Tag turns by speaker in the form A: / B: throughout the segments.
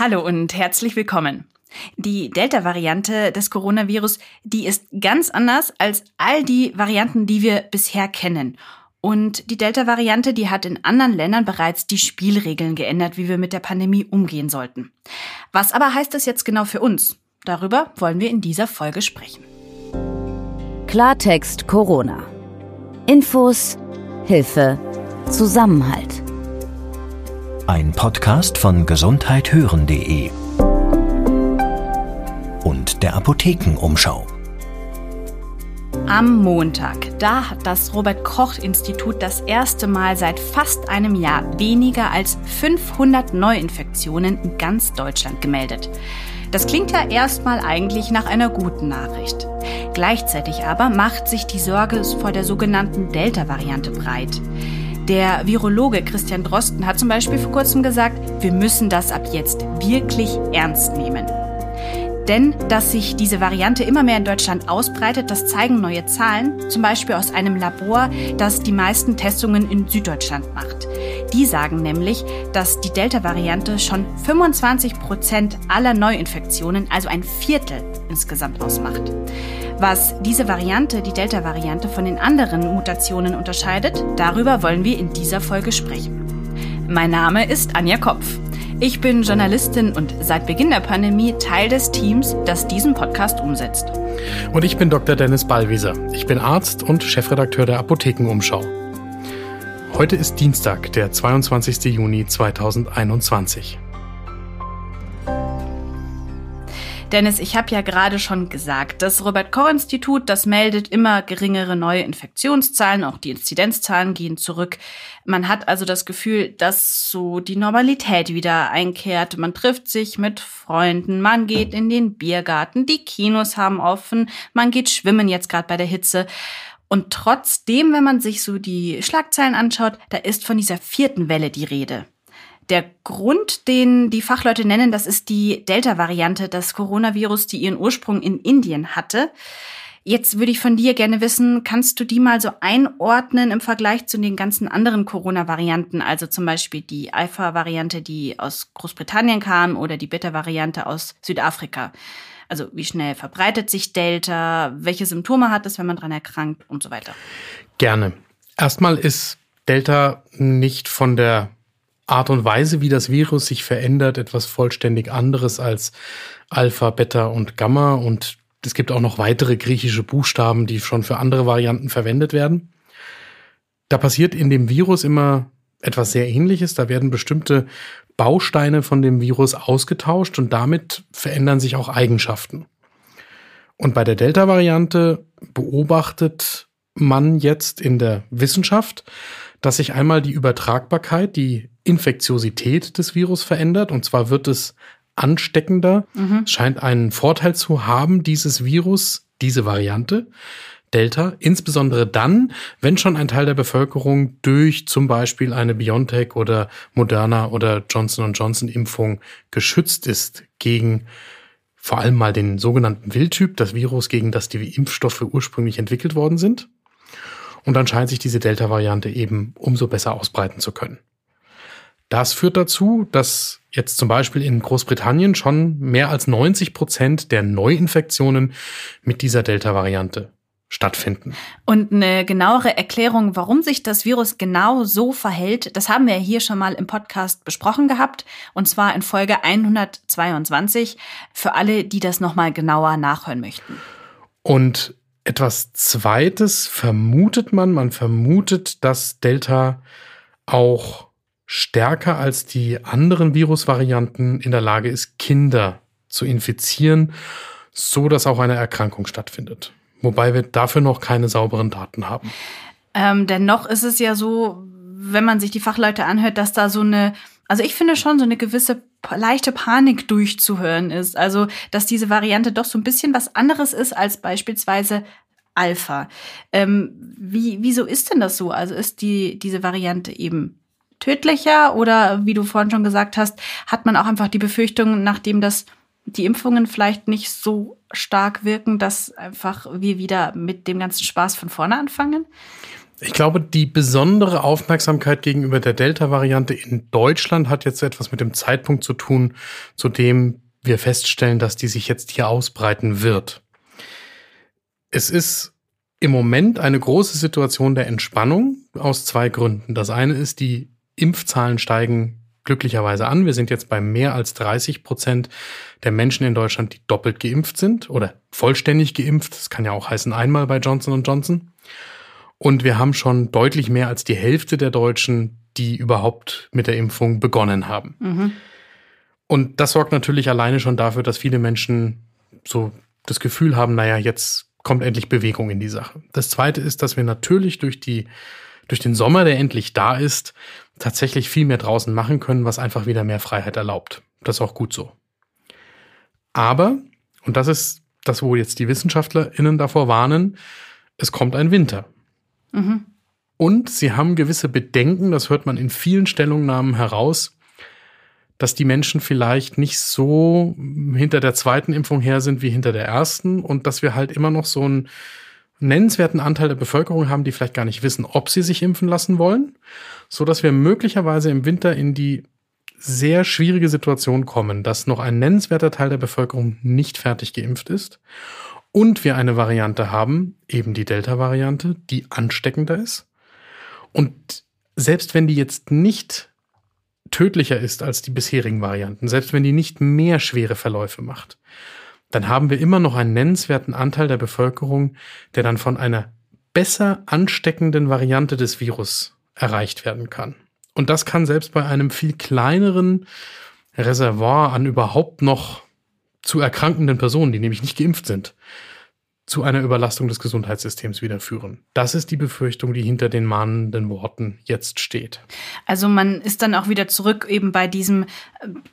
A: Hallo und herzlich willkommen. Die Delta-Variante des Coronavirus, die ist ganz anders als all die Varianten, die wir bisher kennen. Und die Delta-Variante, die hat in anderen Ländern bereits die Spielregeln geändert, wie wir mit der Pandemie umgehen sollten. Was aber heißt das jetzt genau für uns? Darüber wollen wir in dieser Folge sprechen.
B: Klartext Corona. Infos, Hilfe, Zusammenhalt.
C: Ein Podcast von gesundheithören.de und der Apothekenumschau.
A: Am Montag, da hat das Robert Koch Institut das erste Mal seit fast einem Jahr weniger als 500 Neuinfektionen in ganz Deutschland gemeldet. Das klingt ja erstmal eigentlich nach einer guten Nachricht. Gleichzeitig aber macht sich die Sorge vor der sogenannten Delta-Variante breit. Der Virologe Christian Drosten hat zum Beispiel vor kurzem gesagt, wir müssen das ab jetzt wirklich ernst nehmen. Denn dass sich diese Variante immer mehr in Deutschland ausbreitet, das zeigen neue Zahlen, zum Beispiel aus einem Labor, das die meisten Testungen in Süddeutschland macht. Die sagen nämlich, dass die Delta-Variante schon 25 Prozent aller Neuinfektionen, also ein Viertel insgesamt ausmacht. Was diese Variante, die Delta-Variante, von den anderen Mutationen unterscheidet, darüber wollen wir in dieser Folge sprechen. Mein Name ist Anja Kopf. Ich bin Journalistin und seit Beginn der Pandemie Teil des Teams, das diesen Podcast umsetzt.
D: Und ich bin Dr. Dennis Ballwieser. Ich bin Arzt und Chefredakteur der Apothekenumschau. Heute ist Dienstag, der 22. Juni 2021.
A: Dennis, ich habe ja gerade schon gesagt, das Robert Koch Institut, das meldet immer geringere neue Infektionszahlen, auch die Inzidenzzahlen gehen zurück. Man hat also das Gefühl, dass so die Normalität wieder einkehrt. Man trifft sich mit Freunden, man geht in den Biergarten, die Kinos haben offen, man geht schwimmen jetzt gerade bei der Hitze. Und trotzdem, wenn man sich so die Schlagzeilen anschaut, da ist von dieser vierten Welle die Rede. Der Grund, den die Fachleute nennen, das ist die Delta-Variante des Coronavirus, die ihren Ursprung in Indien hatte. Jetzt würde ich von dir gerne wissen, kannst du die mal so einordnen im Vergleich zu den ganzen anderen Corona-Varianten, also zum Beispiel die Alpha-Variante, die aus Großbritannien kam oder die Beta-Variante aus Südafrika? Also wie schnell verbreitet sich Delta, welche Symptome hat es, wenn man dran erkrankt und so weiter?
D: Gerne. Erstmal ist Delta nicht von der Art und Weise, wie das Virus sich verändert, etwas vollständig anderes als Alpha, Beta und Gamma. Und es gibt auch noch weitere griechische Buchstaben, die schon für andere Varianten verwendet werden. Da passiert in dem Virus immer etwas sehr ähnliches. Da werden bestimmte Bausteine von dem Virus ausgetauscht und damit verändern sich auch Eigenschaften. Und bei der Delta-Variante beobachtet man jetzt in der Wissenschaft, dass sich einmal die Übertragbarkeit, die Infektiosität des Virus verändert. Und zwar wird es ansteckender, mhm. scheint einen Vorteil zu haben, dieses Virus, diese Variante. Delta, insbesondere dann, wenn schon ein Teil der Bevölkerung durch zum Beispiel eine BioNTech oder Moderna oder Johnson Johnson Impfung geschützt ist gegen vor allem mal den sogenannten Wildtyp, das Virus, gegen das die Impfstoffe ursprünglich entwickelt worden sind. Und dann scheint sich diese Delta-Variante eben umso besser ausbreiten zu können. Das führt dazu, dass jetzt zum Beispiel in Großbritannien schon mehr als 90 Prozent der Neuinfektionen mit dieser Delta-Variante stattfinden.
A: Und eine genauere Erklärung, warum sich das Virus genau so verhält, das haben wir hier schon mal im Podcast besprochen gehabt, und zwar in Folge 122, für alle, die das nochmal genauer nachhören möchten.
D: Und etwas Zweites vermutet man, man vermutet, dass Delta auch stärker als die anderen Virusvarianten in der Lage ist, Kinder zu infizieren, so dass auch eine Erkrankung stattfindet. Wobei wir dafür noch keine sauberen Daten haben.
A: Ähm, dennoch ist es ja so, wenn man sich die Fachleute anhört, dass da so eine, also ich finde schon so eine gewisse leichte Panik durchzuhören ist. Also, dass diese Variante doch so ein bisschen was anderes ist als beispielsweise Alpha. Ähm, wie, wieso ist denn das so? Also ist die, diese Variante eben tödlicher oder wie du vorhin schon gesagt hast, hat man auch einfach die Befürchtung, nachdem das die Impfungen vielleicht nicht so stark wirken, dass einfach wir wieder mit dem ganzen Spaß von vorne anfangen?
D: Ich glaube, die besondere Aufmerksamkeit gegenüber der Delta-Variante in Deutschland hat jetzt etwas mit dem Zeitpunkt zu tun, zu dem wir feststellen, dass die sich jetzt hier ausbreiten wird. Es ist im Moment eine große Situation der Entspannung aus zwei Gründen. Das eine ist, die Impfzahlen steigen glücklicherweise an. Wir sind jetzt bei mehr als 30 Prozent der Menschen in Deutschland, die doppelt geimpft sind oder vollständig geimpft. Das kann ja auch heißen einmal bei Johnson Johnson. Und wir haben schon deutlich mehr als die Hälfte der Deutschen, die überhaupt mit der Impfung begonnen haben. Mhm. Und das sorgt natürlich alleine schon dafür, dass viele Menschen so das Gefühl haben, naja, jetzt kommt endlich Bewegung in die Sache. Das zweite ist, dass wir natürlich durch die, durch den Sommer, der endlich da ist, tatsächlich viel mehr draußen machen können, was einfach wieder mehr Freiheit erlaubt. Das ist auch gut so. Aber, und das ist das, wo jetzt die WissenschaftlerInnen davor warnen, es kommt ein Winter. Mhm. Und sie haben gewisse Bedenken, das hört man in vielen Stellungnahmen heraus, dass die Menschen vielleicht nicht so hinter der zweiten Impfung her sind wie hinter der ersten und dass wir halt immer noch so einen nennenswerten Anteil der Bevölkerung haben, die vielleicht gar nicht wissen, ob sie sich impfen lassen wollen, so dass wir möglicherweise im Winter in die sehr schwierige Situation kommen, dass noch ein nennenswerter Teil der Bevölkerung nicht fertig geimpft ist und wir eine Variante haben, eben die Delta-Variante, die ansteckender ist. Und selbst wenn die jetzt nicht tödlicher ist als die bisherigen Varianten, selbst wenn die nicht mehr schwere Verläufe macht, dann haben wir immer noch einen nennenswerten Anteil der Bevölkerung, der dann von einer besser ansteckenden Variante des Virus erreicht werden kann. Und das kann selbst bei einem viel kleineren Reservoir an überhaupt noch zu erkrankenden Personen, die nämlich nicht geimpft sind, zu einer Überlastung des Gesundheitssystems wieder führen. Das ist die Befürchtung, die hinter den mahnenden Worten jetzt steht.
A: Also man ist dann auch wieder zurück eben bei diesem,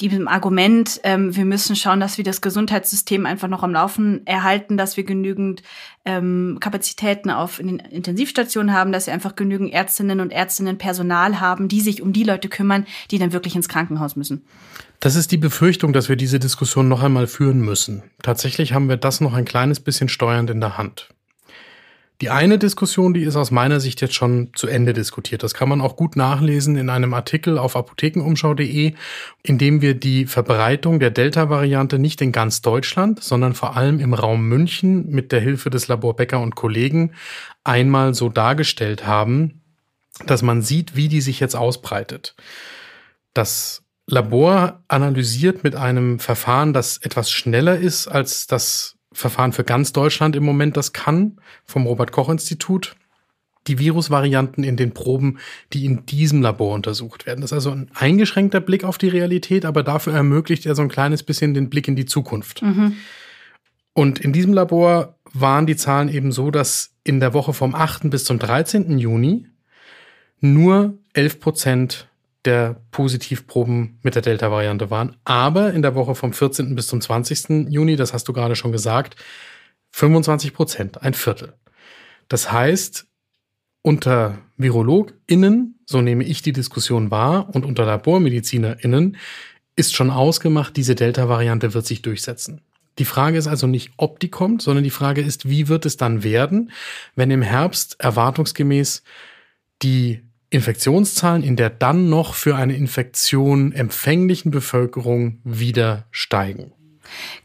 A: diesem Argument, ähm, wir müssen schauen, dass wir das Gesundheitssystem einfach noch am Laufen erhalten, dass wir genügend ähm, Kapazitäten auf in den Intensivstationen haben, dass wir einfach genügend Ärztinnen und Ärztinnen Personal haben, die sich um die Leute kümmern, die dann wirklich ins Krankenhaus müssen.
D: Das ist die Befürchtung, dass wir diese Diskussion noch einmal führen müssen. Tatsächlich haben wir das noch ein kleines bisschen steuernd in der Hand. Die eine Diskussion, die ist aus meiner Sicht jetzt schon zu Ende diskutiert. Das kann man auch gut nachlesen in einem Artikel auf apothekenumschau.de, in dem wir die Verbreitung der Delta-Variante nicht in ganz Deutschland, sondern vor allem im Raum München mit der Hilfe des Labor Becker und Kollegen einmal so dargestellt haben, dass man sieht, wie die sich jetzt ausbreitet. Das Labor analysiert mit einem Verfahren, das etwas schneller ist als das Verfahren für ganz Deutschland im Moment das kann, vom Robert Koch Institut, die Virusvarianten in den Proben, die in diesem Labor untersucht werden. Das ist also ein eingeschränkter Blick auf die Realität, aber dafür ermöglicht er so ein kleines bisschen den Blick in die Zukunft. Mhm. Und in diesem Labor waren die Zahlen eben so, dass in der Woche vom 8. bis zum 13. Juni nur 11 Prozent der Positivproben mit der Delta-Variante waren. Aber in der Woche vom 14. bis zum 20. Juni, das hast du gerade schon gesagt, 25 Prozent, ein Viertel. Das heißt, unter VirologInnen, so nehme ich die Diskussion wahr, und unter LabormedizinerInnen ist schon ausgemacht, diese Delta-Variante wird sich durchsetzen. Die Frage ist also nicht, ob die kommt, sondern die Frage ist, wie wird es dann werden, wenn im Herbst erwartungsgemäß die Infektionszahlen in der dann noch für eine Infektion empfänglichen Bevölkerung wieder steigen.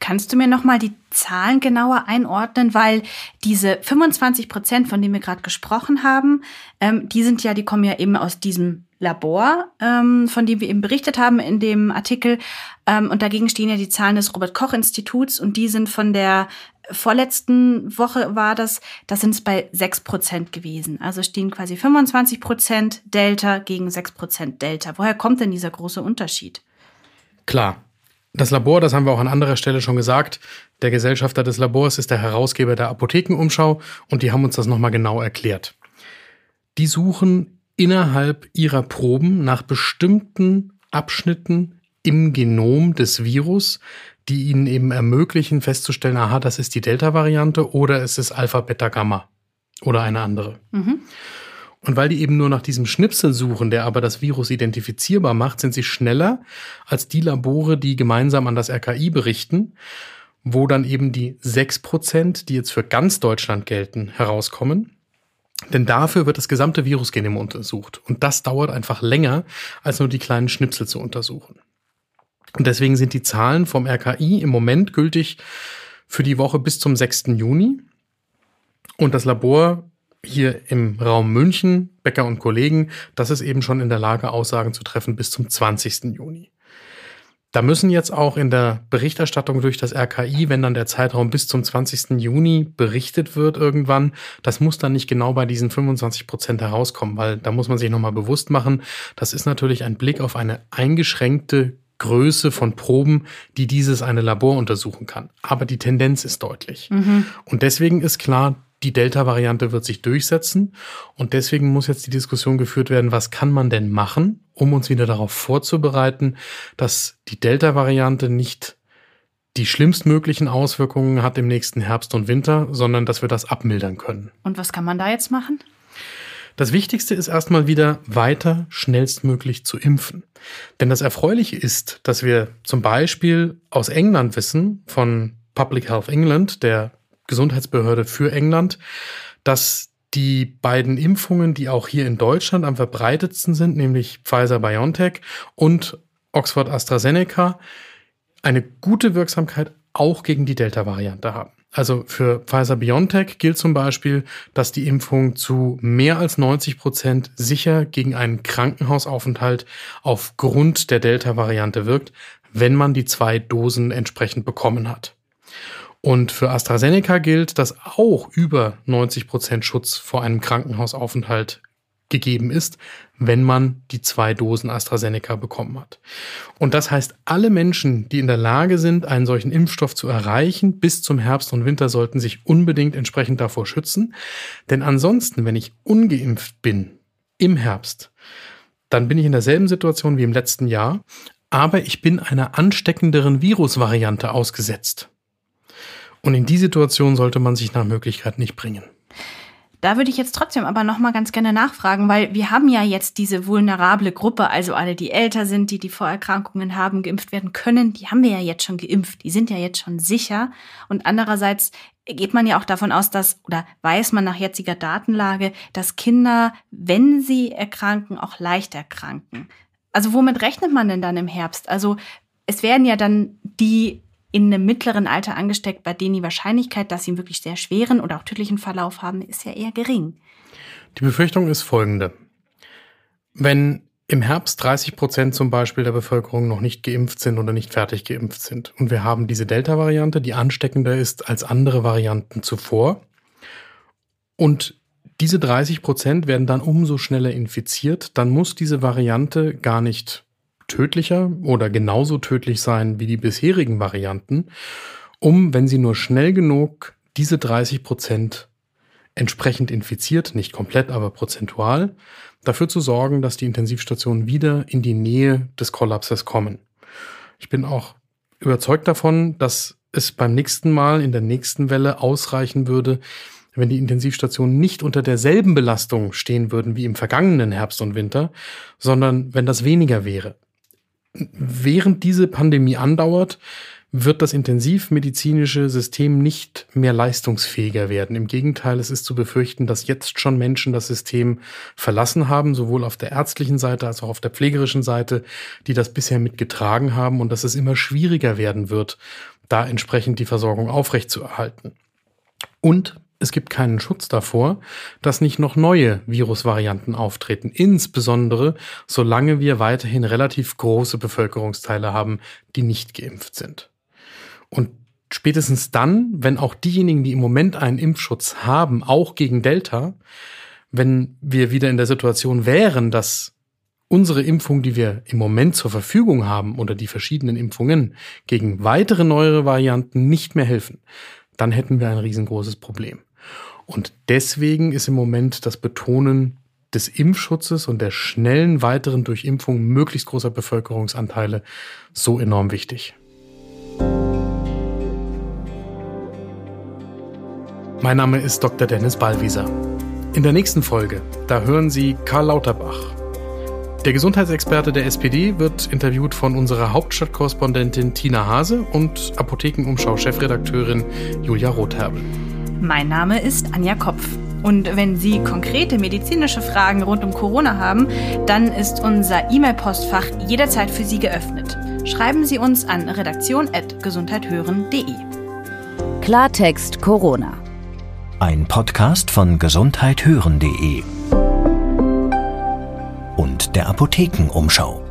A: Kannst du mir noch mal die Zahlen genauer einordnen, weil diese 25 Prozent, von denen wir gerade gesprochen haben, ähm, die sind ja, die kommen ja eben aus diesem Labor, ähm, von dem wir eben berichtet haben in dem Artikel. Ähm, und dagegen stehen ja die Zahlen des Robert Koch Instituts und die sind von der vorletzten Woche war das, da sind es bei 6 Prozent gewesen. Also stehen quasi 25 Prozent Delta gegen 6 Prozent Delta. Woher kommt denn dieser große Unterschied?
D: Klar. Das Labor, das haben wir auch an anderer Stelle schon gesagt, der Gesellschafter des Labors ist der Herausgeber der Apothekenumschau und die haben uns das nochmal genau erklärt. Die suchen innerhalb ihrer Proben nach bestimmten Abschnitten im Genom des Virus, die ihnen eben ermöglichen, festzustellen, aha, das ist die Delta-Variante oder es ist Alpha, Beta, Gamma oder eine andere. Mhm. Und weil die eben nur nach diesem Schnipsel suchen, der aber das Virus identifizierbar macht, sind sie schneller als die Labore, die gemeinsam an das RKI berichten, wo dann eben die sechs Prozent, die jetzt für ganz Deutschland gelten, herauskommen. Denn dafür wird das gesamte Virusgenom untersucht. Und das dauert einfach länger, als nur die kleinen Schnipsel zu untersuchen. Und deswegen sind die Zahlen vom RKI im Moment gültig für die Woche bis zum 6. Juni. Und das Labor hier im Raum München, Becker und Kollegen, das ist eben schon in der Lage, Aussagen zu treffen bis zum 20. Juni. Da müssen jetzt auch in der Berichterstattung durch das RKI, wenn dann der Zeitraum bis zum 20. Juni berichtet wird irgendwann, das muss dann nicht genau bei diesen 25 Prozent herauskommen, weil da muss man sich nochmal bewusst machen, das ist natürlich ein Blick auf eine eingeschränkte Größe von Proben, die dieses eine Labor untersuchen kann. Aber die Tendenz ist deutlich. Mhm. Und deswegen ist klar, die Delta-Variante wird sich durchsetzen. Und deswegen muss jetzt die Diskussion geführt werden, was kann man denn machen, um uns wieder darauf vorzubereiten, dass die Delta-Variante nicht die schlimmstmöglichen Auswirkungen hat im nächsten Herbst und Winter, sondern dass wir das abmildern können.
A: Und was kann man da jetzt machen?
D: Das Wichtigste ist erstmal wieder weiter schnellstmöglich zu impfen. Denn das Erfreuliche ist, dass wir zum Beispiel aus England wissen, von Public Health England, der Gesundheitsbehörde für England, dass die beiden Impfungen, die auch hier in Deutschland am verbreitetsten sind, nämlich Pfizer BioNTech und Oxford AstraZeneca, eine gute Wirksamkeit auch gegen die Delta-Variante haben. Also für Pfizer BioNTech gilt zum Beispiel, dass die Impfung zu mehr als 90 Prozent sicher gegen einen Krankenhausaufenthalt aufgrund der Delta-Variante wirkt, wenn man die zwei Dosen entsprechend bekommen hat. Und für AstraZeneca gilt, dass auch über 90 Prozent Schutz vor einem Krankenhausaufenthalt gegeben ist, wenn man die zwei Dosen AstraZeneca bekommen hat. Und das heißt, alle Menschen, die in der Lage sind, einen solchen Impfstoff zu erreichen, bis zum Herbst und Winter sollten sich unbedingt entsprechend davor schützen. Denn ansonsten, wenn ich ungeimpft bin im Herbst, dann bin ich in derselben Situation wie im letzten Jahr, aber ich bin einer ansteckenderen Virusvariante ausgesetzt. Und in die Situation sollte man sich nach Möglichkeit nicht bringen.
A: Da würde ich jetzt trotzdem aber noch mal ganz gerne nachfragen, weil wir haben ja jetzt diese vulnerable Gruppe, also alle, die älter sind, die die Vorerkrankungen haben, geimpft werden können, die haben wir ja jetzt schon geimpft, die sind ja jetzt schon sicher. Und andererseits geht man ja auch davon aus, dass oder weiß man nach jetziger Datenlage, dass Kinder, wenn sie erkranken, auch leicht erkranken. Also womit rechnet man denn dann im Herbst? Also es werden ja dann die in einem mittleren Alter angesteckt, bei denen die Wahrscheinlichkeit, dass sie einen wirklich sehr schweren oder auch tödlichen Verlauf haben, ist ja eher gering.
D: Die Befürchtung ist folgende. Wenn im Herbst 30 Prozent zum Beispiel der Bevölkerung noch nicht geimpft sind oder nicht fertig geimpft sind und wir haben diese Delta-Variante, die ansteckender ist als andere Varianten zuvor und diese 30 Prozent werden dann umso schneller infiziert, dann muss diese Variante gar nicht tödlicher oder genauso tödlich sein wie die bisherigen Varianten, um, wenn sie nur schnell genug diese 30 Prozent entsprechend infiziert, nicht komplett, aber prozentual, dafür zu sorgen, dass die Intensivstationen wieder in die Nähe des Kollapses kommen. Ich bin auch überzeugt davon, dass es beim nächsten Mal in der nächsten Welle ausreichen würde, wenn die Intensivstationen nicht unter derselben Belastung stehen würden wie im vergangenen Herbst und Winter, sondern wenn das weniger wäre während diese Pandemie andauert, wird das intensivmedizinische System nicht mehr leistungsfähiger werden. Im Gegenteil, es ist zu befürchten, dass jetzt schon Menschen das System verlassen haben, sowohl auf der ärztlichen Seite als auch auf der pflegerischen Seite, die das bisher mitgetragen haben und dass es immer schwieriger werden wird, da entsprechend die Versorgung aufrechtzuerhalten. Und es gibt keinen Schutz davor, dass nicht noch neue Virusvarianten auftreten, insbesondere solange wir weiterhin relativ große Bevölkerungsteile haben, die nicht geimpft sind. Und spätestens dann, wenn auch diejenigen, die im Moment einen Impfschutz haben, auch gegen Delta, wenn wir wieder in der Situation wären, dass unsere Impfung, die wir im Moment zur Verfügung haben oder die verschiedenen Impfungen gegen weitere neuere Varianten nicht mehr helfen, dann hätten wir ein riesengroßes Problem. Und deswegen ist im Moment das Betonen des Impfschutzes und der schnellen weiteren Durchimpfung möglichst großer Bevölkerungsanteile so enorm wichtig. Mein Name ist Dr. Dennis Ballwieser. In der nächsten Folge, da hören Sie Karl Lauterbach. Der Gesundheitsexperte der SPD wird interviewt von unserer Hauptstadtkorrespondentin Tina Hase und Apothekenumschau-Chefredakteurin Julia Rotherbel.
A: Mein Name ist Anja Kopf. Und wenn Sie konkrete medizinische Fragen rund um Corona haben, dann ist unser E-Mail-Postfach jederzeit für Sie geöffnet. Schreiben Sie uns an redaktion.gesundheithören.de.
B: Klartext Corona.
C: Ein Podcast von gesundheithören.de und der Apothekenumschau.